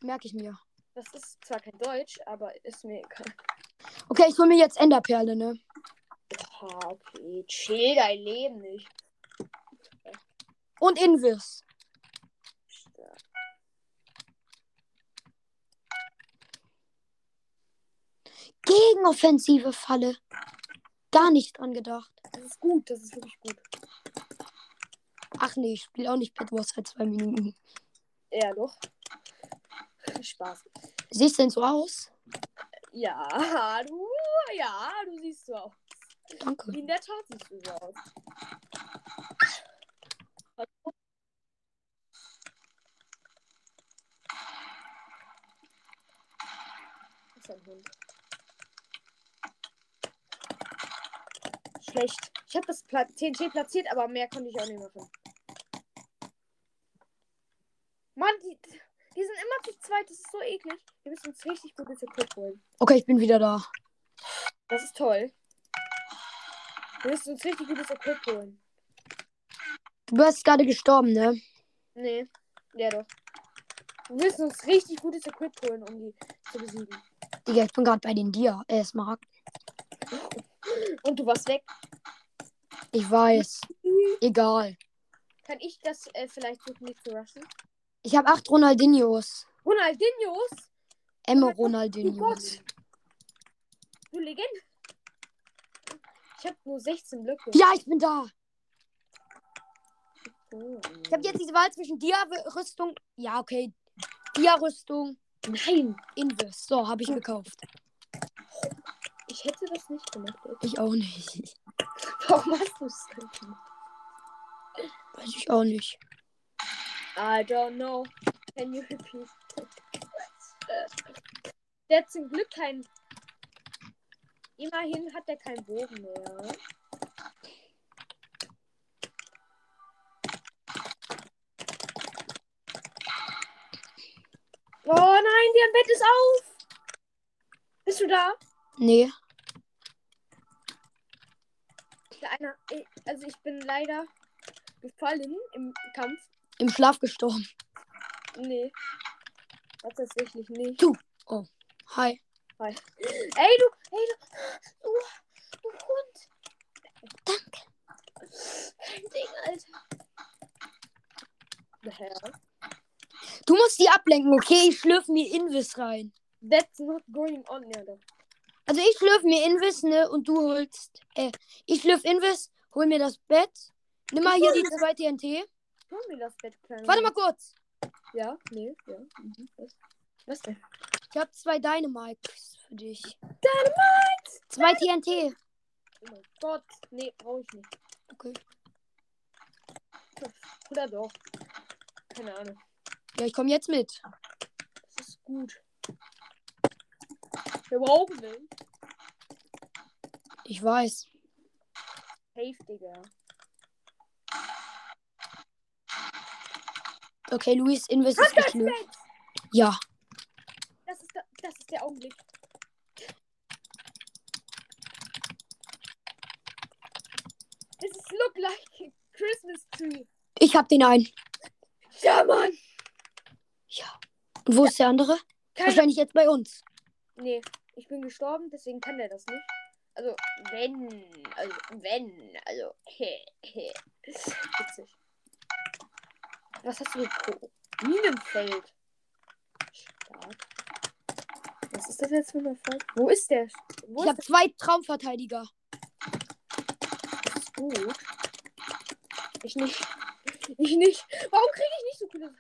S1: Merke ich mir.
S2: Das ist zwar kein Deutsch, aber ist mir egal.
S1: Okay, ich hol mir jetzt Enderperle, ne?
S2: Okay. Chill dein Leben nicht.
S1: Und Invis. Gegenoffensive Falle. Gar nicht dran gedacht.
S2: Das ist gut, das ist wirklich gut.
S1: Ach nee, ich spiele auch nicht Pet Wars seit zwei Minuten.
S2: Ja, doch. Spaß.
S1: Siehst du denn so aus?
S2: Ja, du, ja, du siehst so aus.
S1: Danke.
S2: In der Tat siehst du so aus. Ist ein Hund. Schlecht. Ich habe das Pla TNT platziert, aber mehr konnte ich auch nicht machen. Mann, die, die sind immer zu zweit. Das ist so eklig. Wir müssen uns richtig gutes Equip holen.
S1: Okay, ich bin wieder da.
S2: Das ist toll. Wir müssen uns richtig gutes Equip holen.
S1: Du bist gerade gestorben, ne?
S2: Nee, ja doch. Wir müssen uns richtig gutes Equip holen, um die zu besiegen.
S1: Digga, ich bin gerade bei den Dia. Äh, Smaragd.
S2: Und du warst weg.
S1: Ich weiß. Egal.
S2: Kann ich das äh, vielleicht suchen, nicht zu rushen?
S1: Ich habe acht Ronaldinhos.
S2: Ronaldinhos? Oh Gott,
S1: Ronaldinhos.
S2: Du Legende. Ich habe nur 16 Blöcke.
S1: Ja, ich bin da.
S2: Oh.
S1: Ich habe jetzt diese Wahl zwischen Dia-Rüstung. Ja, okay. Dia-Rüstung,
S2: Nein,
S1: Invis. So, habe ich gekauft.
S2: ich hätte das nicht gemacht. ey.
S1: Ich auch nicht.
S2: Warum hast du es gemacht?
S1: Weiß ich auch nicht.
S2: I don't know. Can you repeat? Der hat zum Glück kein. Immerhin hat er keinen Bogen mehr. Oh nein, der Bett ist auf. Bist du da?
S1: Nee.
S2: Einer, also ich bin leider gefallen im Kampf.
S1: Im Schlaf gestorben.
S2: Nee. Das tatsächlich nicht.
S1: Hi.
S2: Ey, du, ey, du, du, du Hund.
S1: Danke.
S2: Kein Ding, Alter.
S1: Du musst die ablenken, okay? Ich schlürfe mir Invis rein.
S2: That's not going on, doch.
S1: Also ich schlürfe mir Invis, ne? Und du holst. Äh, ich schlürfe Invis, hol mir das Bett. Nimm mal hier die zwei TNT.
S2: Hol mir das Bett, kleiner.
S1: Warte mal kurz.
S2: Ja, nee, ja. Mhm. Was? Was denn?
S1: Ich habe zwei Dynamites für dich. Zwei TNT.
S2: Oh mein Gott. Nee, brauche ich nicht.
S1: Okay.
S2: Oder doch. Keine Ahnung.
S1: Ja, ich komme jetzt mit.
S2: Das ist gut. Wir brauchen den.
S1: Ich weiß.
S2: Safe, Digga.
S1: Okay, Luis.
S2: Bett!
S1: Ja.
S2: Das ist, der, das ist der Augenblick. Look like a Christmas tree.
S1: Ich hab den einen.
S2: Ja, Mann.
S1: Ja. Und wo ist der andere?
S2: Keine
S1: Wahrscheinlich jetzt bei uns.
S2: Nee, ich bin gestorben, deswegen kann der das nicht. Also, wenn, also, wenn, also, he, he. Witzig. Was hast du pro Minenfeld? Stark. Was ist das jetzt für ein Erfolg? Wo ist der? Wo
S1: Ich habe zwei Traumverteidiger.
S2: Gut? Ich nicht. Ich nicht. Warum kriege ich nicht so viele?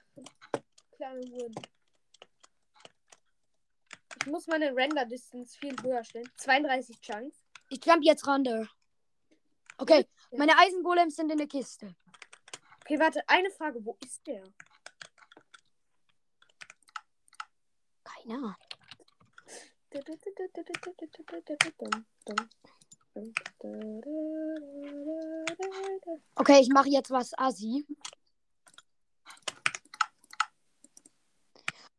S2: Kleine Huren. Ich muss meine Render-Distance viel höher stellen. 32 Chunks.
S1: Ich jump jetzt runter. Okay, meine Eisengolems sind in der Kiste.
S2: Okay, warte, eine Frage. Wo ist der?
S1: Keine Ahnung. Okay, ich mache jetzt was Assi.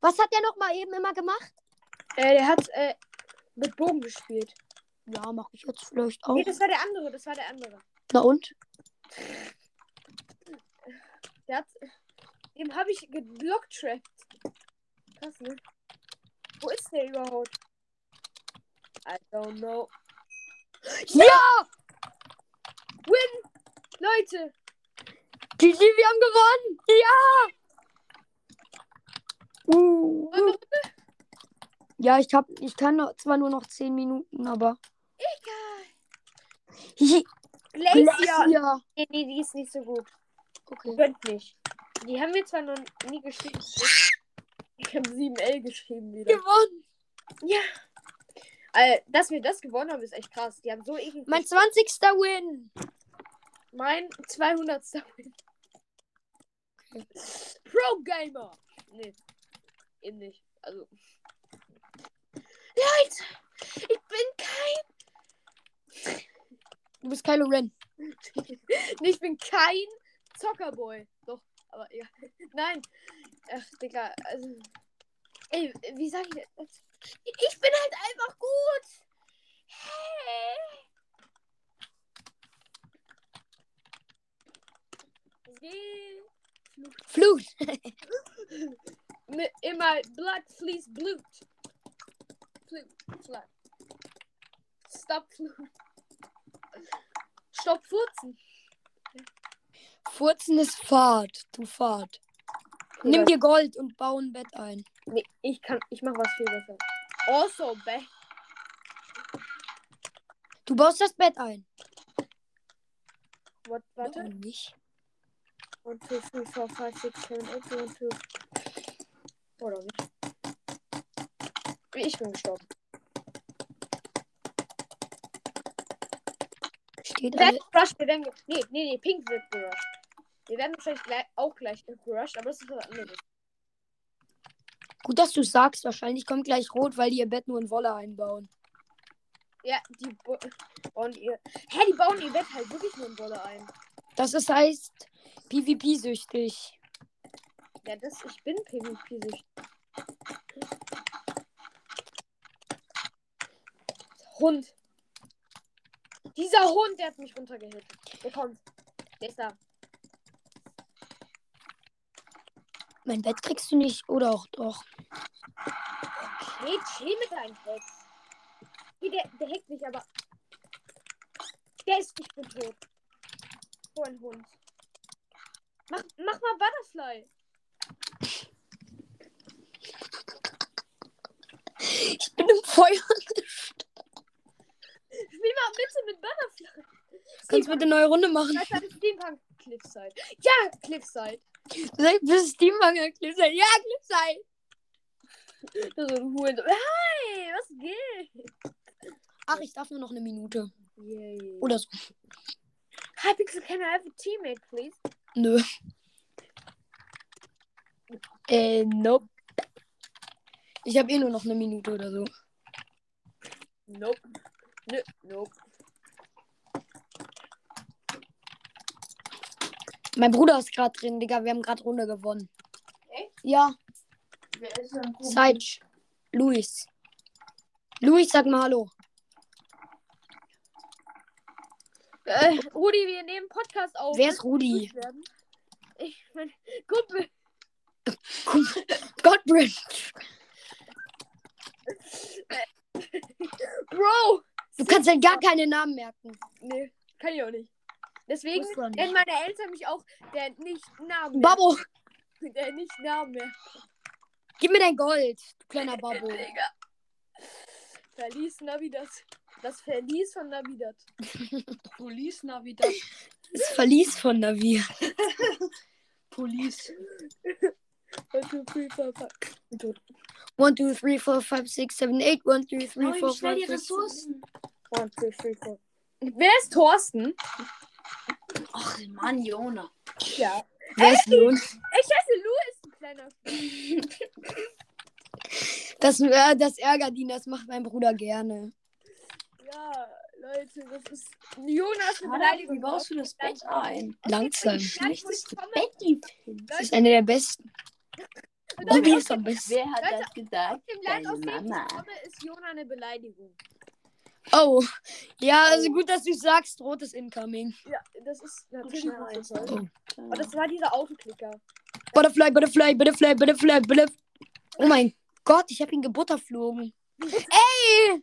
S1: Was hat der noch mal eben immer gemacht?
S2: Äh, der hat äh, mit Bogen gespielt.
S1: Ja, mache ich jetzt vielleicht auch.
S2: Nee, das war der andere, das war der andere.
S1: Na und?
S2: Der hat. Dem habe ich geblocktrappt. Krass, ne? Wo ist der überhaupt? I don't know.
S1: Ja!
S2: Win! Leute!
S1: GG, wir haben gewonnen. Ja. Uh, uh. Ja, ich hab, ich kann noch, zwar nur noch 10 Minuten, aber.
S2: Egal. Glacier.
S1: Glacier.
S2: Nee, nee, die ist nicht so gut.
S1: Okay.
S2: Gönnt nicht. Die haben wir zwar noch nie geschrieben. Ich habe 7L geschrieben wieder.
S1: Gewonnen.
S2: Ja. Äh, dass wir das gewonnen haben, ist echt krass. Die haben so eklig.
S1: Mein 20. Win.
S2: mein 200. Win. Pro Gamer. Nee. Eben nicht. Also. Leute, ich bin kein.
S1: Du bist Kylo Ren.
S2: Nee, ich bin kein Zockerboy. Doch, aber ja. Nein. Ach, Digga, also. Ey, wie sag ich das? Ich bin halt einfach gut. Hey. Geh.
S1: Flut.
S2: Mit immer Blood fließt Blut. Flut. Flut. Stop Flut. Stopp Furzen.
S1: Furzen ist Fahrt. Du Fahrt. Nimm dir Gold und bau ein Bett ein.
S2: Nee, ich kann, ich mach was viel besser. Also, be
S1: Du baust das Bett ein.
S2: What, warte.
S1: Oder nicht?
S2: 1, 2, 3, 4, 5, 6, 7, 8, 1, 2. Oder nicht? Ich bin gestorben.
S1: Steht alle.
S2: gerusht, wir werden. Nee, nee, nee, Pink wird gerusht. Wir werden wahrscheinlich gleich, auch gleich gerusht, aber das ist was anderes.
S1: Gut, dass du sagst. Wahrscheinlich kommt gleich Rot, weil die ihr Bett nur in Wolle einbauen.
S2: Ja, die bauen ihr. Hä, die bauen ihr Bett halt wirklich nur in Wolle ein.
S1: Das ist, heißt PvP-süchtig.
S2: Ja, das, ich bin PvP-süchtig. Hund. Dieser Hund, der hat mich runtergehit. Der kommt. Der ist da.
S1: Mein Bett kriegst du nicht. Oder auch doch.
S2: Okay, chill mit deinem. Hey, der, der hackt mich aber. Der ist, ich bin tot. So ein Hund. Mach, mach mal Butterfly.
S1: Ich bin im Feuer.
S2: Spiel mal bitte mit Butterfly.
S1: Kannst du bitte eine neue Runde machen?
S2: Das ist Steampunk Cliffside. Ja, Cliffside.
S1: Bist Steamhanger Cliffside. Ja, Cliffside.
S2: Das ist ein Hund. Hi, was geht?
S1: Ach, ich darf nur noch eine Minute.
S2: Yay.
S1: Oder so.
S2: Hi, Pixel, can I have a teammate, please?
S1: Nö. Äh, nope. Ich habe eh nur noch eine Minute oder so.
S2: Nope. Nö, nope.
S1: Mein Bruder ist gerade drin, Digga. Wir haben gerade Runde gewonnen.
S2: Echt?
S1: Ja,
S2: Wer ist denn
S1: Seitsch. Luis. Luis, sag mal Hallo.
S2: Äh, Rudi, wir nehmen Podcast auf.
S1: Wer ist Rudi?
S2: Ich, mein Kumpel.
S1: Godbridge.
S2: Bro!
S1: Du kannst ja gar keine Namen merken.
S2: Nee, kann ich auch nicht. Deswegen
S1: nicht.
S2: nennen meine Eltern mich auch der nicht Namen.
S1: Babbo,
S2: Der nicht Namen mehr.
S1: gib mir dein Gold, du kleiner Babbo.
S2: Digga. Verlies Navidad. Das Verlies von Navidad.
S4: Police Navidad.
S1: Das Verlies von Navi.
S4: Police.
S2: One, two, three, four, five. Bin tot.
S1: 1, 2, 3, 4, 5, 6, 7, 8. 1, 2, 3,
S4: Nein,
S1: 4,
S4: schnell die
S1: 5, 6,
S4: Ressourcen.
S2: One, two, three, four. Wer ist Thorsten?
S4: Ach, Mann, Jona.
S2: Ja.
S1: Wer ist Lohn?
S2: Ich heiße Louis, du kleiner.
S1: Das, äh, das ärgert ihn, das macht mein Bruder gerne.
S2: Ja, Leute, das ist. Jonas eine Beleidigung.
S4: wie baust du das Bett ein?
S1: Langsam.
S4: Pins.
S1: Das ist eine der besten.
S2: Leute,
S1: Obi
S2: aus
S1: ist am besten.
S4: Wer hat
S2: Leute,
S4: das gesagt?
S2: dem Land, aus
S4: Deine
S2: dem ich
S4: Mama.
S2: komme, ist Jona eine Beleidigung.
S1: Oh. Ja, also
S2: Oh.
S1: gut, dass du sagst, rotes Incoming.
S2: Ja, das ist natürlich toll.
S1: Oh.
S2: Aber das war dieser Autoklicker.
S1: Butterfly, Butterfly, Butterfly, Butterfly, Butterfly. Oh mein Gott, ich habe ihn gebutterflogen. Ey!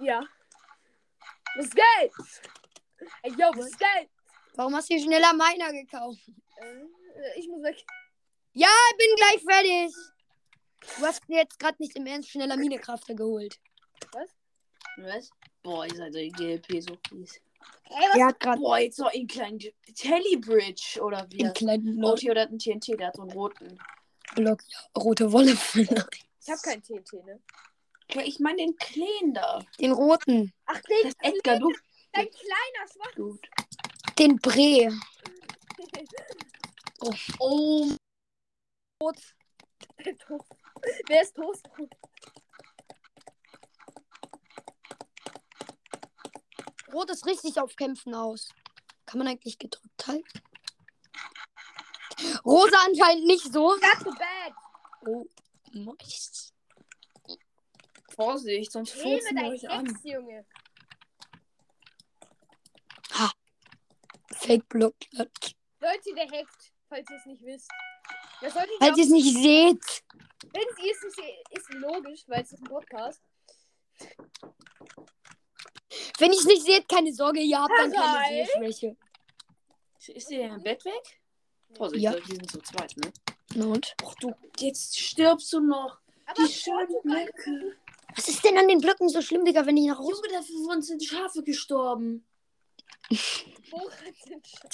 S2: Ja. Was geht? Ey, yo, was geht?
S1: Warum hast du schneller meiner gekauft?
S2: Äh, ich muss weg.
S1: Ja, ich bin gleich fertig. Du hast dir jetzt gerade nicht im Ernst schneller Minekrafter geholt.
S4: Was? Boah, ihr seid die GLP so fies.
S2: Ey, was?
S1: Er hat gerade
S4: Boah, jetzt noch einen kleinen Telebridge oder wie
S1: einen
S4: das?
S1: kleinen Block,
S4: oder einen TNT, der hat so einen roten.
S1: Block ja, rote Wolle.
S2: Ich hab kein TNT, ne?
S4: Ja, ich meine den kleinen da.
S1: Den roten.
S2: Ach,
S4: Das
S2: den,
S4: ist Edgar, du.
S2: dein kleiner Schwach.
S4: Gut.
S1: Den Bre.
S4: Oh,
S2: Wer ist Toast?
S1: Rot ist richtig auf Kämpfen aus. Kann man eigentlich gedrückt halten? Rosa anscheinend nicht so.
S2: The bad.
S1: Oh, nice.
S4: Vorsicht, sonst furzen wir euch an.
S2: Hex, Junge.
S1: Fake Block.
S2: Leute, der hackt, falls ihr es nicht wisst. Das sollte ich
S1: Falls ihr es nicht seht.
S2: Wenn ihr es nicht seht, ist logisch, weil es ist ein Podcast.
S1: Wenn ihr es nicht seht, keine Sorge, ihr habt dann keine? Sehschwäche.
S4: Ist der im Bett weg? Vorsicht,
S1: Ja.
S4: die sind zu zweit, ne?
S1: Na und?
S4: Och du, jetzt stirbst du noch.
S2: Aber
S4: Die schönen Blöcke.
S1: Was ist denn an den Blöcken so schlimm, Digga, wenn ich nach Hause.
S4: Junge, dafür uns sind Schafe gestorben.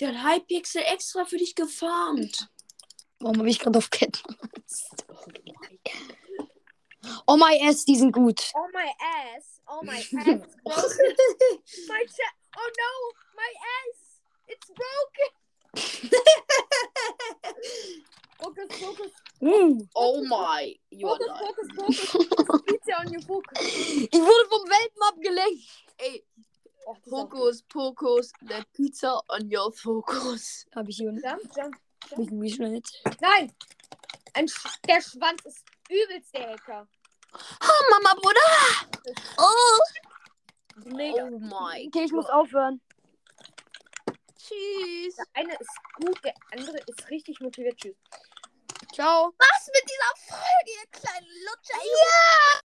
S4: Der hat Hypixel extra für dich gefarmt.
S1: Warum habe ich gerade auf Ketten? Oh my ass, die sind gut.
S2: Oh my ass. Oh my ass. Broken. my cha- Oh no, my ass. It's broken. Focus, focus,
S1: Uh.
S4: Oh my. You are
S2: focus, focus, focus. Pizza on your focus.
S1: Ich wurde vom Welpen abgelenkt.
S4: Ey,
S2: Oh,
S4: Fokus, Pokus, the pizza on your focus.
S1: Habe ich hier
S2: gut. Jump, jump.
S1: hab ich wie schnell jetzt?
S2: Nein. Ein Sch der Schwanz ist übelst der Hacker.
S4: Oh, Mama, Bruder. Oh.
S2: Mega.
S4: Oh my.
S1: Okay, ich muss aufhören.
S4: Tschüss.
S2: Der eine ist gut, der andere ist richtig motiviert. Tschüss.
S1: Ciao.
S4: Was mit dieser Folge, ihr kleinen Lutscher? Ja!